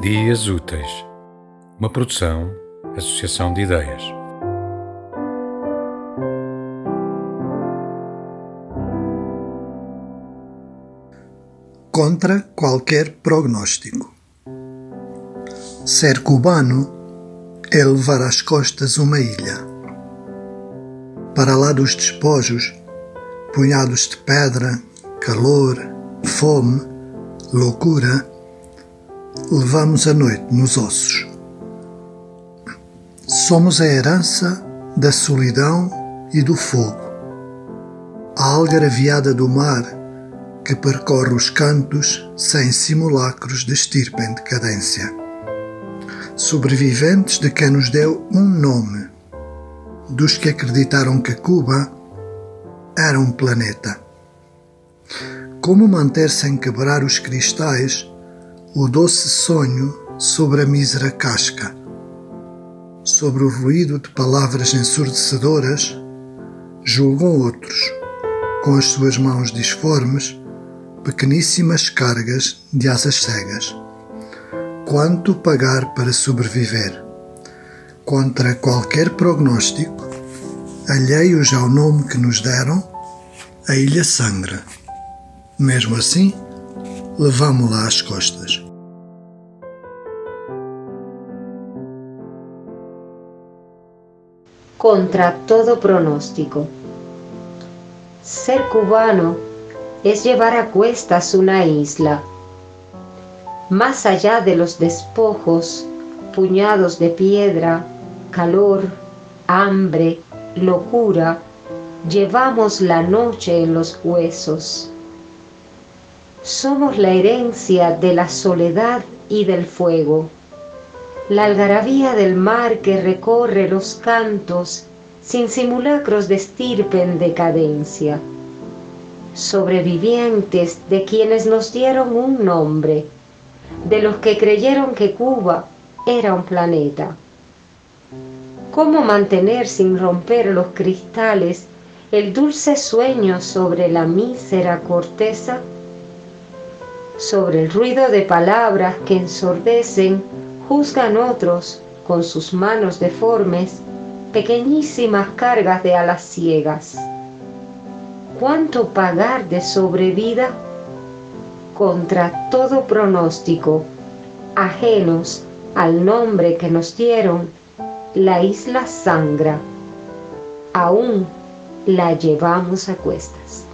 Dias Úteis, uma produção, associação de ideias. Contra qualquer prognóstico. Ser cubano é levar às costas uma ilha. Para lá dos despojos, punhados de pedra, calor, fome, loucura, levamos a noite nos ossos. Somos a herança da solidão e do fogo, a algaraviada do mar que percorre os cantos sem simulacros de estirpe em decadência. Sobreviventes de quem nos deu um nome, dos que acreditaram que Cuba era um planeta. Como manter sem quebrar os cristais o doce sonho sobre a mísera casca, sobre o ruído de palavras ensurdecedoras, julgam outros, com as suas mãos disformes, pequeníssimas cargas de asas cegas. Quanto pagar para sobreviver? Contra qualquer prognóstico, alheios ao nome que nos deram, a ilha sangra. Mesmo assim, levamo-la às costas. Contra todo pronóstico. Ser cubano es llevar a cuestas una isla. Más allá de los despojos, puñados de piedra, calor, hambre, locura, llevamos la noche en los huesos. Somos la herencia de la soledad y del fuego, la algarabía del mar que recorre los cantos sin simulacros de estirpe en decadencia, sobrevivientes de quienes nos dieron un nombre, de los que creyeron que Cuba era un planeta. ¿Cómo mantener sin romper los cristales el dulce sueño sobre la mísera corteza? Sobre el ruido de palabras que ensordecen, juzgan otros, con sus manos deformes, pequeñísimas cargas de alas ciegas. ¿Cuánto pagar de sobrevida? Contra todo pronóstico, ajenos al nombre que nos dieron, la isla sangra. Aún la llevamos a cuestas.